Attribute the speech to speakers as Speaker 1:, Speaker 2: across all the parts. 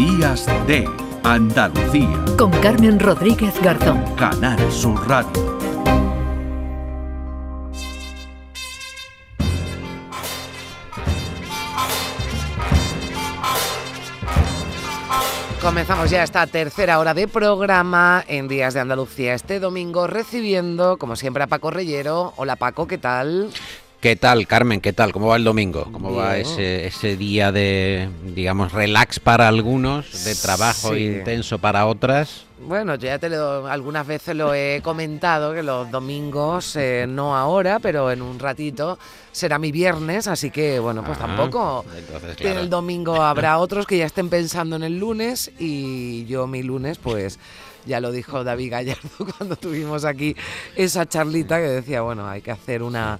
Speaker 1: Días de Andalucía.
Speaker 2: Con Carmen Rodríguez Garzón.
Speaker 1: Canal Sur Radio.
Speaker 3: Comenzamos ya esta tercera hora de programa en Días de Andalucía este domingo recibiendo, como siempre, a Paco Reyero. Hola Paco, ¿qué tal?
Speaker 4: ¿Qué tal, Carmen? ¿Qué tal? ¿Cómo va el domingo? ¿Cómo va ese, ese día de, digamos, relax para algunos, de trabajo
Speaker 3: Sí.
Speaker 4: intenso para otras?
Speaker 3: Bueno, yo ya te lo, algunas veces lo he comentado, que los domingos, eh, no ahora, pero en un ratito, será mi viernes, así que, bueno, pues
Speaker 4: Ah,
Speaker 3: tampoco...
Speaker 4: Entonces, claro.
Speaker 3: el domingo habrá otros que ya estén pensando en el lunes y yo mi lunes, pues ya lo dijo David Gallardo cuando tuvimos aquí esa charlita que decía, bueno, hay que hacer una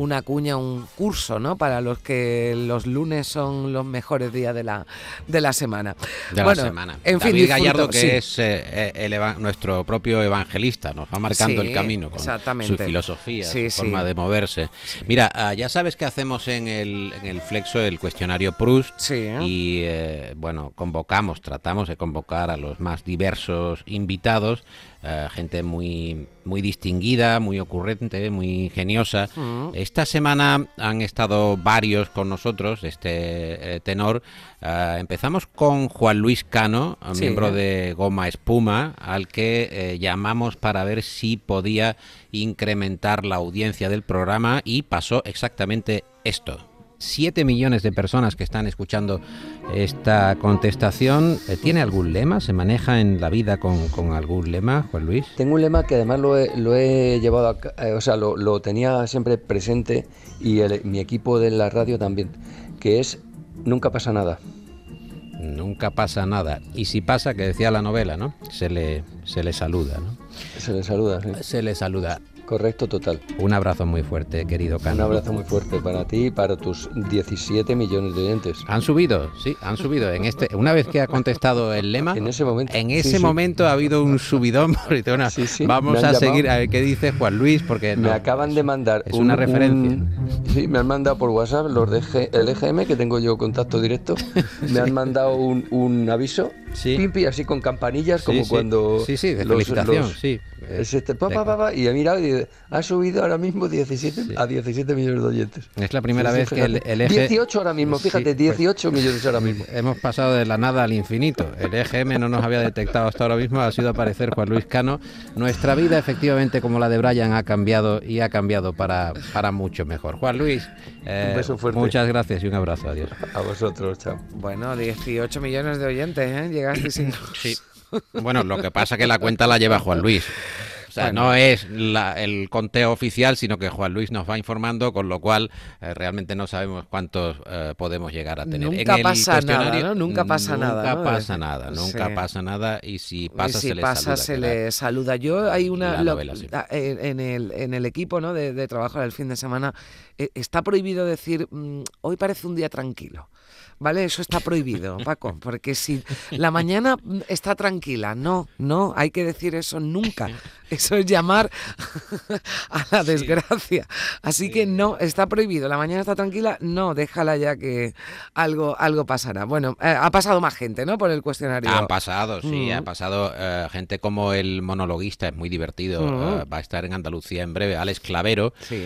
Speaker 3: una cuña, un curso, ¿no? Para los que los lunes son los mejores días de la, de la semana.
Speaker 4: de
Speaker 3: bueno,
Speaker 4: la semana.
Speaker 3: En fin,
Speaker 4: David Gallardo,
Speaker 3: disfruto,
Speaker 4: que
Speaker 3: sí.
Speaker 4: es eh, eh, el nuestro propio evangelista, nos va marcando
Speaker 3: Sí,
Speaker 4: el camino con su filosofía,
Speaker 3: Sí,
Speaker 4: su forma de moverse. Mira, ah, ya sabes que hacemos en el, en el Flexo el cuestionario Proust
Speaker 3: Sí.
Speaker 4: y, eh, bueno, convocamos, tratamos de convocar a los más diversos invitados, eh, gente muy, muy distinguida, muy ocurrente, muy ingeniosa. Esta semana han estado varios con nosotros, este eh, tenor. Eh, empezamos con Juan Luis Cano,
Speaker 3: Sí.
Speaker 4: miembro de Goma Espuma, al que llamamos para ver si podía incrementar la audiencia del programa y pasó exactamente esto. Siete millones de personas que están escuchando esta contestación. Eh, ¿Tiene algún lema? ¿Se maneja en la vida con, con algún lema, Juan Luis?
Speaker 5: Tengo un lema que además lo he, lo he llevado, a eh, o sea, lo, lo tenía siempre presente y el- mi equipo de la radio también, que es nunca pasa nada.
Speaker 4: Nunca pasa nada. Y si pasa, que decía la novela, ¿no? Se le, se le saluda, ¿no?
Speaker 5: Se le saluda, sí.
Speaker 4: Se le saluda.
Speaker 5: Correcto, total.
Speaker 4: Un abrazo muy fuerte, querido
Speaker 5: Un
Speaker 4: Cano.
Speaker 5: abrazo muy fuerte para ti y para tus 17 millones de oyentes.
Speaker 4: Han subido, sí, han subido. En este, una vez que ha contestado el lema,
Speaker 5: En ese momento.
Speaker 4: en ese
Speaker 5: sí.
Speaker 4: momento ha habido un subidón. bueno,
Speaker 5: Sí, sí,
Speaker 4: vamos a
Speaker 5: llamado.
Speaker 4: seguir a ver qué dice Juan Luis, porque
Speaker 5: Me acaban de mandar.
Speaker 4: es una referencia.
Speaker 5: un- sí, me han mandado por WhatsApp los de G- el EGM, que tengo yo contacto directo. Me han mandado un, un aviso.
Speaker 4: Sí.
Speaker 5: Pimpi, así con campanillas,
Speaker 4: Sí,
Speaker 5: como
Speaker 4: sí.
Speaker 5: cuando.
Speaker 4: Sí, sí, de
Speaker 5: los-
Speaker 4: felicitación,
Speaker 5: los-
Speaker 4: sí.
Speaker 5: Es este, pa, pa, pa, pa, y he mirado y dice, ha subido ahora mismo 17
Speaker 4: Sí.
Speaker 5: a 17 millones de oyentes.
Speaker 4: Es la primera
Speaker 5: Sí, sí,
Speaker 4: vez que el, el eje...
Speaker 5: 18 ahora mismo,
Speaker 4: Sí,
Speaker 5: fíjate,
Speaker 4: pues-
Speaker 5: 18 millones ahora mismo.
Speaker 4: Hemos pasado de la nada al infinito. El EGM no nos había detectado hasta ahora mismo, ha sido aparecer Juan Luis Cano. Nuestra vida, efectivamente, como la de Brian, ha cambiado y ha cambiado para, para mucho mejor. Juan Luis, eh,
Speaker 5: Un beso fuerte.
Speaker 4: muchas gracias y un abrazo. Adiós.
Speaker 5: A vosotros, chao.
Speaker 3: Bueno, 18 millones de oyentes, ¿eh?
Speaker 4: Sí. Bueno, lo que pasa que la cuenta la lleva Juan Luis. O sea,
Speaker 3: Bueno.
Speaker 4: no es la- el conteo oficial, sino que Juan Luis nos va informando, con lo cual eh, realmente no sabemos cuántos eh, podemos llegar a tener.
Speaker 3: Nunca pasa nada. Nunca pasa nada,
Speaker 4: Nunca
Speaker 3: ¿no?
Speaker 4: pasa nada, nunca
Speaker 3: Sí.
Speaker 4: pasa nada. Y si
Speaker 3: Y
Speaker 4: pasa,
Speaker 3: si
Speaker 4: se le
Speaker 3: pasa,
Speaker 4: saluda.
Speaker 3: se le saluda. Yo hay una
Speaker 4: la
Speaker 3: lo-
Speaker 4: novela, sí.
Speaker 3: a- en, el, en el equipo ¿no? de, de trabajo del fin de semana eh, está prohibido decir mm, hoy parece un día tranquilo. ¿Vale? Eso está prohibido, Paco, porque si la mañana mm, está tranquila, no, no, hay que decir eso nunca. Eso es llamar a la desgracia. Así que no, está prohibido. La mañana está tranquila, no, déjala ya que algo, algo pasará. Bueno, eh, ha pasado más gente, ¿no? Por el cuestionario.
Speaker 4: Han pasado, sí,
Speaker 3: Mm.
Speaker 4: ha pasado eh, gente como el monologuista, es muy divertido,
Speaker 3: Mm.
Speaker 4: eh, va a estar en Andalucía en breve, Alex Clavero,
Speaker 3: Sí.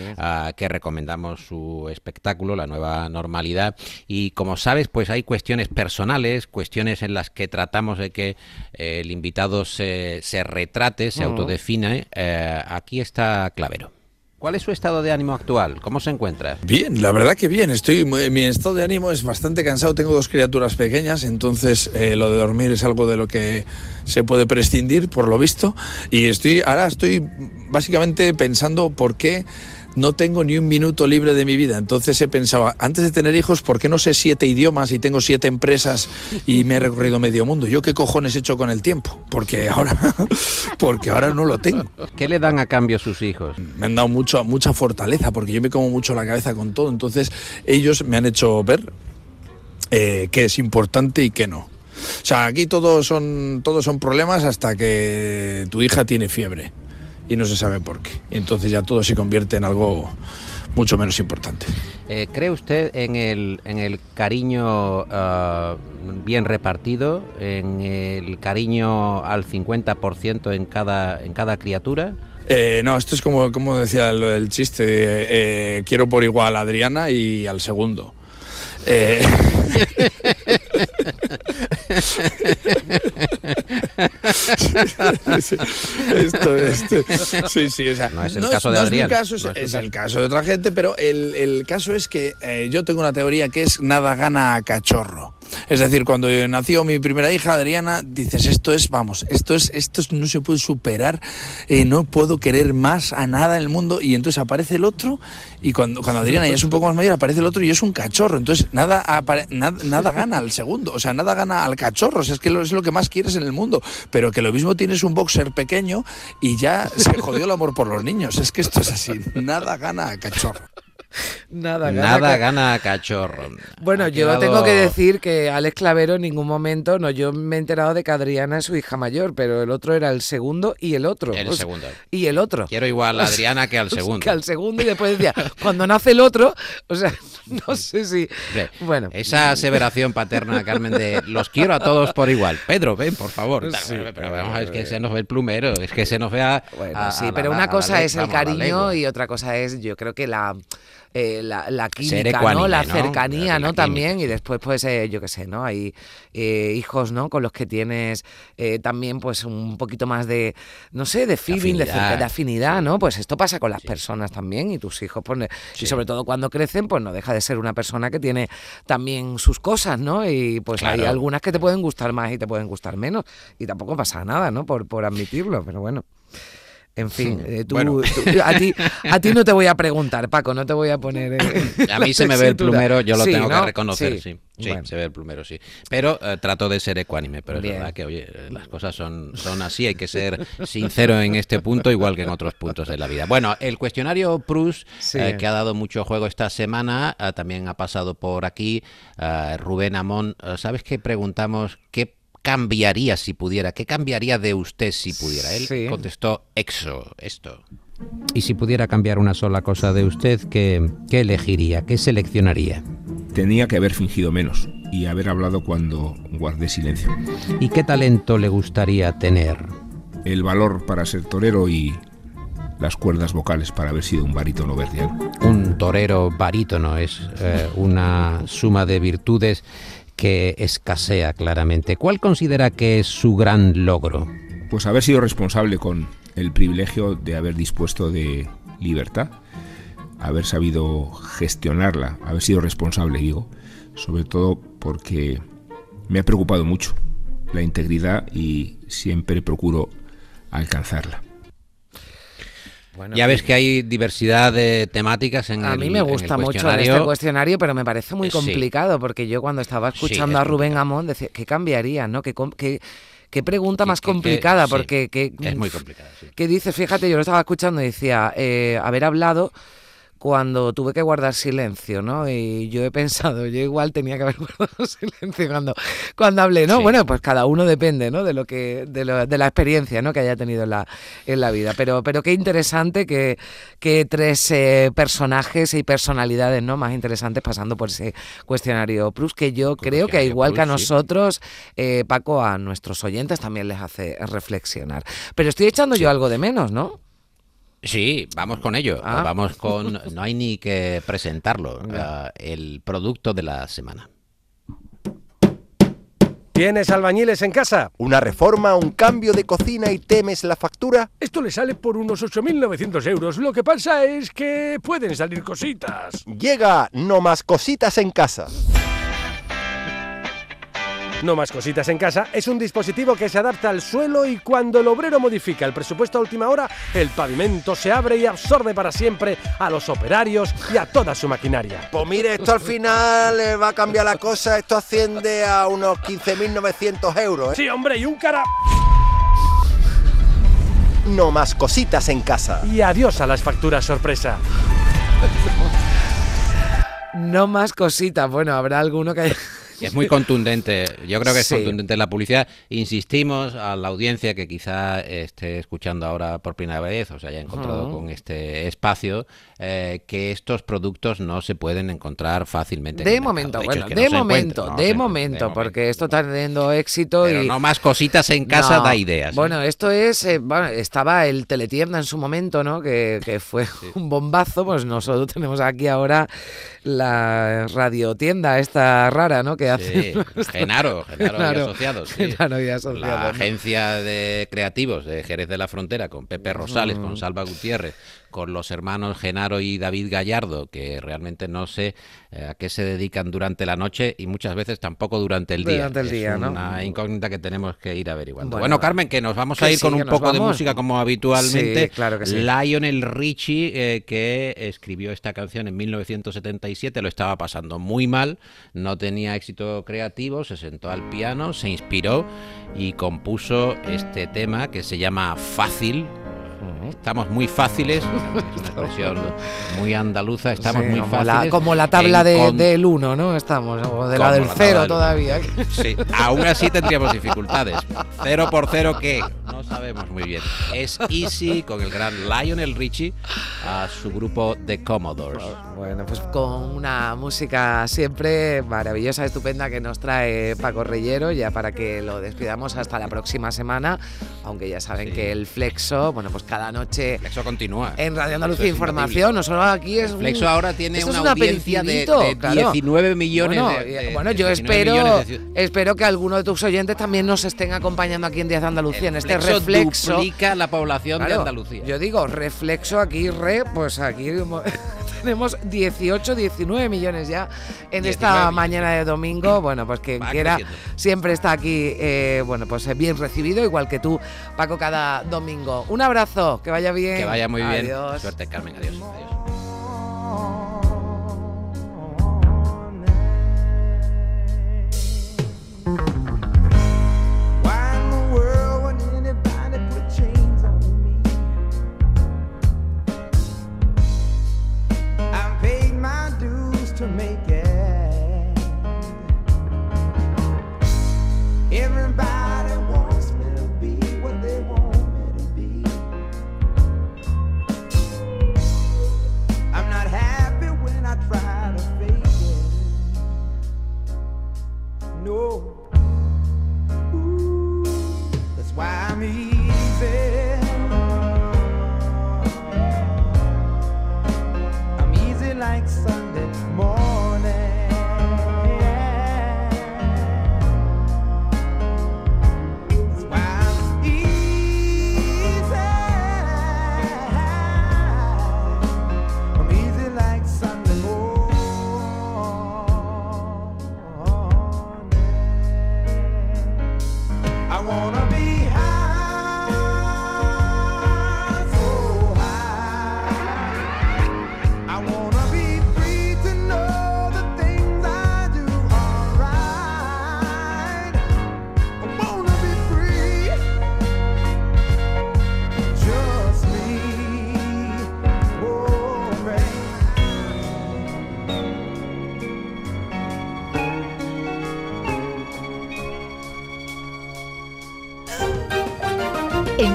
Speaker 4: que recomendamos su espectáculo, La Nueva Normalidad. Y como sabes, pues hay cuestiones personales, cuestiones en las que tratamos de que eh, el invitado se, se retrate, se
Speaker 3: Mm.
Speaker 4: autodefine. Eh, aquí está Clavero. ¿Cuál es su estado de ánimo actual? ¿Cómo se encuentra?
Speaker 6: Bien, la verdad que bien. Estoy, mi estado de ánimo es bastante cansado. Tengo dos criaturas pequeñas, entonces eh, lo de dormir es algo de lo que se puede prescindir, por lo visto. Y estoy, ahora estoy básicamente pensando por qué no tengo ni un minuto libre de mi vida. Entonces he pensado, antes de tener hijos, ¿por qué no sé siete idiomas y tengo siete empresas y me he recorrido medio mundo? ¿Yo qué cojones he hecho con el tiempo? Porque ahora, porque ahora no lo tengo
Speaker 4: ¿Qué le dan a cambio sus hijos?
Speaker 6: me han dado mucho, mucha fortaleza porque yo me como mucho la cabeza con todo. Entonces ellos me han hecho ver eh, qué es importante y qué no. O sea, aquí todos son, todos son problemas hasta que tu hija tiene fiebre y no se sabe por qué. Entonces ya todo se convierte en algo mucho menos importante.
Speaker 4: Eh, ¿Cree usted en el, en el cariño ah, bien repartido, en el cariño al 50% en cada, en cada criatura?
Speaker 6: Eh, no, esto es como, como decía lo del chiste, eh, quiero por igual a Adriana y al segundo. Esto, esto, sí, sí, o sea,
Speaker 4: No es el caso de
Speaker 6: no es mi
Speaker 4: Adrián,
Speaker 6: caso, es,
Speaker 4: no
Speaker 6: el caso de otra gente, pero el, el caso es que eh, yo tengo una teoría que es nada gana a cachorro. Es decir, cuando nació mi primera hija, Adriana, dices, esto es, vamos, esto es, esto es- no se puede superar, eh, no puedo querer más a nada en el mundo, y entonces aparece el otro, y cuando, cuando Adriana ya es un poco más mayor, aparece el otro y es un cachorro. Entonces, nada, nada, nada gana al segundo, o sea, nada gana al cachorro, o sea, es que lo- es lo que más quieres en el mundo, pero que lo mismo tienes un boxer pequeño y ya se jodió el amor por los niños. Es que esto es así, nada gana cachorro.
Speaker 3: Nada, gana
Speaker 4: Nada gana cachorro.
Speaker 3: Bueno, yo
Speaker 4: quedado-
Speaker 3: tengo que decir que Alex Clavero en ningún momento, no, yo me he enterado de que Adriana es su hija mayor, pero el otro era el segundo y el otro.
Speaker 4: El
Speaker 3: o sea,
Speaker 4: segundo.
Speaker 3: Y el otro.
Speaker 4: Quiero igual a Adriana que al segundo.
Speaker 3: Que al segundo y después decía, cuando nace el otro, o sea, no sé si... Bueno.
Speaker 4: Esa aseveración paterna, Carmen, de los quiero a todos por igual. Pedro, ven, por favor.
Speaker 3: Sí,
Speaker 4: pero, vamos es que se nos ve el plumero, es que se nos ve a.
Speaker 3: Bueno, sí,
Speaker 4: a
Speaker 3: pero una cosa es el cariño y otra cosa es, yo creo que la, eh, la, la química, ¿no? La cercanía, ¿no? También, y después, pues, eh, yo qué sé, ¿no? Hay eh, hijos, ¿no? Con los que tienes eh, también, pues, un poquito más de, no sé, de feeling, de,
Speaker 4: afinidad,
Speaker 3: de afinidad,
Speaker 4: sí.
Speaker 3: ¿no? Pues esto pasa con las personas también y tus hijos, pues,
Speaker 4: Sí.
Speaker 3: y sobre todo cuando crecen, pues no deja de ser una persona que tiene también sus cosas, ¿no? Y pues hay algunas que te pueden gustar más y te pueden gustar menos, y tampoco pasa nada, ¿no? Por, por admitirlo, pero bueno. En fin, eh, tú,
Speaker 4: Bueno.
Speaker 3: tú- a, ti, a ti no te voy a preguntar, Paco, no te voy a poner. eh,
Speaker 4: A mí se me ve el plumero, yo lo
Speaker 3: Sí,
Speaker 4: tengo
Speaker 3: ¿no?
Speaker 4: que reconocer, sí.
Speaker 3: Sí.
Speaker 4: Sí,
Speaker 3: Bueno.
Speaker 4: se ve el plumero, sí. Pero eh, trato de ser ecuánime, pero
Speaker 3: Bien.
Speaker 4: es verdad que, oye, las cosas son, son así, hay que ser sincero en este punto, igual que en otros puntos de la vida. Bueno, el cuestionario Prus, eh, que ha dado mucho juego esta semana, también ha pasado por aquí Rubén Amón. ¿Sabes qué preguntamos? ¿Qué cambiaría si pudiera? ¿Qué cambiaría de usted si pudiera? Él
Speaker 3: Sí.
Speaker 4: contestó exo, esto.
Speaker 7: Y si pudiera cambiar una sola cosa de usted, ¿qué, qué elegiría? ¿Qué seleccionaría?
Speaker 8: Tenía que haber fingido menos y haber hablado cuando guardé silencio.
Speaker 7: ¿Y qué talento le gustaría tener?
Speaker 8: El valor para ser torero y las cuerdas vocales para haber sido un barítono verdiano.
Speaker 7: Un torero barítono es eh, una suma de virtudes que escasea claramente. ¿Cuál considera que es su gran logro?
Speaker 8: Pues haber sido responsable con el privilegio de haber dispuesto de libertad, haber sabido gestionarla, haber sido responsable, digo, sobre todo porque me ha preocupado mucho la integridad y siempre procuro alcanzarla.
Speaker 3: Bueno,
Speaker 4: Ya ves que hay diversidad de temáticas en
Speaker 3: A
Speaker 4: el
Speaker 3: mí me gusta mucho este cuestionario, pero me parece muy
Speaker 4: Sí.
Speaker 3: complicado, porque yo cuando estaba
Speaker 4: Sí,
Speaker 3: escuchando
Speaker 4: es
Speaker 3: a Rubén
Speaker 4: complicado.
Speaker 3: Amón, decía, ¿qué cambiaría? ¿no? ¿Qué, qué, qué pregunta más
Speaker 4: que- que-
Speaker 3: complicada?
Speaker 4: sí,
Speaker 3: porque que,
Speaker 4: Es muy complicado, sí.
Speaker 3: que dice, fíjate, yo lo estaba escuchando y decía, eh, haber hablado cuando tuve que guardar silencio, ¿no? Y yo he pensado, yo igual tenía que haber guardado silencio cuando, cuando hablé, ¿no?
Speaker 4: Sí.
Speaker 3: Bueno, pues cada uno depende, ¿no? De lo que, de, lo- de la experiencia, ¿no? Que haya tenido en la, en la vida. Pero, pero qué interesante que, que tres eh, personajes y personalidades, ¿no? Más interesantes pasando por ese cuestionario Plus, que yo creo que igual que a
Speaker 4: sí.
Speaker 3: nosotros, eh, Paco, a nuestros oyentes también les hace reflexionar. Pero estoy echando yo algo de menos, ¿no?
Speaker 4: Sí, vamos con ello.
Speaker 3: Ah.
Speaker 4: Vamos con. No hay ni que presentarlo. ah, el producto de la semana.
Speaker 9: ¿Tienes albañiles en casa?
Speaker 10: ¿Una reforma, un cambio de cocina y temes la factura?
Speaker 9: Esto le sale por unos 8.900 euros. Lo que pasa es que pueden salir cositas.
Speaker 10: Llega No Más Cositas en Casa.
Speaker 9: No más cositas en casa es un dispositivo que se adapta al suelo y cuando el obrero modifica el presupuesto a última hora, el pavimento se abre y absorbe para siempre a los operarios y a toda su maquinaria.
Speaker 10: Pues mire, esto al final eh, va a cambiar la cosa. Esto asciende a unos 15.900 euros. ¿eh?
Speaker 9: Sí, hombre, y un cara.
Speaker 10: No Más Cositas en Casa.
Speaker 9: Y adiós a las facturas sorpresa.
Speaker 3: No más cositas. Bueno, habrá alguno que haya,
Speaker 4: Es muy contundente, yo creo que es
Speaker 3: Sí.
Speaker 4: contundente la publicidad. Insistimos a la audiencia que quizá esté escuchando ahora por primera vez o se haya encontrado con este espacio, eh, que estos productos no se pueden encontrar fácilmente. en
Speaker 3: De
Speaker 4: mercado.
Speaker 3: momento, bueno,
Speaker 4: es que no
Speaker 3: de momento,
Speaker 4: no
Speaker 3: de momento,
Speaker 4: de
Speaker 3: porque esto está teniendo éxito
Speaker 4: Pero
Speaker 3: y
Speaker 4: no más cositas en casa
Speaker 3: No.
Speaker 4: da ideas. ¿eh?
Speaker 3: Bueno, esto es, eh, bueno, estaba el teletienda en su momento, ¿no? Que, que fue un bombazo. Pues nosotros tenemos aquí ahora la radiotienda esta rara, ¿no? Que hace
Speaker 4: Sí, Genaro, Genaro, y Asociados. sí.
Speaker 3: Genaro y Asociados,
Speaker 4: La agencia de creativos de Jerez de la Frontera con Pepe Rosales,
Speaker 3: Mm.
Speaker 4: con Salva Gutiérrez, con los hermanos Genaro y David Gallardo, que realmente no sé eh, a qué se dedican durante la noche y muchas veces tampoco durante el día.
Speaker 3: Durante el
Speaker 4: Es una incógnita que tenemos que ir averiguando.
Speaker 3: Bueno,
Speaker 4: Bueno, Carmen, que nos vamos a ir con
Speaker 3: sí,
Speaker 4: un poco de música como habitualmente.
Speaker 3: Sí, claro que sí.
Speaker 4: Lionel Richie, eh, que escribió esta canción en 1977, lo estaba pasando muy mal, no tenía éxito creativo, se sentó al piano, se inspiró y compuso este tema que se llama Fácil. Estamos muy fáciles, es una expresión muy andaluza, estamos
Speaker 3: Sí,
Speaker 4: muy
Speaker 3: como
Speaker 4: fáciles.
Speaker 3: la, como la tabla de, del 1, ¿no? Estamos, o de la del
Speaker 4: la
Speaker 3: 0
Speaker 4: tabla del-
Speaker 3: todavía.
Speaker 4: Sí, aún así tendríamos dificultades. Cero por cero, ¿qué? No sabemos muy bien. Es Easy con el gran Lionel Richie a su grupo The Commodores.
Speaker 3: Bueno, pues con una música siempre maravillosa, estupenda que nos trae Paco Reyero, ya para que lo despidamos hasta la próxima semana, aunque ya saben que el Flexo, bueno, pues cada noche
Speaker 4: Flexo continúa.
Speaker 3: en Radio Andalucía Información, no solo aquí es
Speaker 4: Flexo ahora tiene una
Speaker 3: un
Speaker 4: audiencia de- de
Speaker 3: claro.
Speaker 4: 19 millones
Speaker 3: Bueno,
Speaker 4: de- de-
Speaker 3: bueno, yo
Speaker 4: 19
Speaker 3: espero,
Speaker 4: de
Speaker 3: espero que alguno de tus oyentes también nos estén acompañando aquí en Díaz de Andalucía, en este
Speaker 4: Flexo
Speaker 3: reflexo.
Speaker 4: duplica la población de Andalucía.
Speaker 3: Yo digo, reflexo aquí, re, pues aquí mo- tenemos 18, 19 millones ya en
Speaker 4: 19
Speaker 3: esta
Speaker 4: millones.
Speaker 3: mañana de domingo. Bueno, pues quien
Speaker 4: Va
Speaker 3: quiera
Speaker 4: creciendo.
Speaker 3: siempre está aquí, eh, bueno, pues eh, bien recibido, igual que tú, Paco, cada domingo. Un abrazo, que vaya bien.
Speaker 4: Que vaya muy bien.
Speaker 3: Adiós.
Speaker 4: Suerte, Carmen. Adiós. Adiós.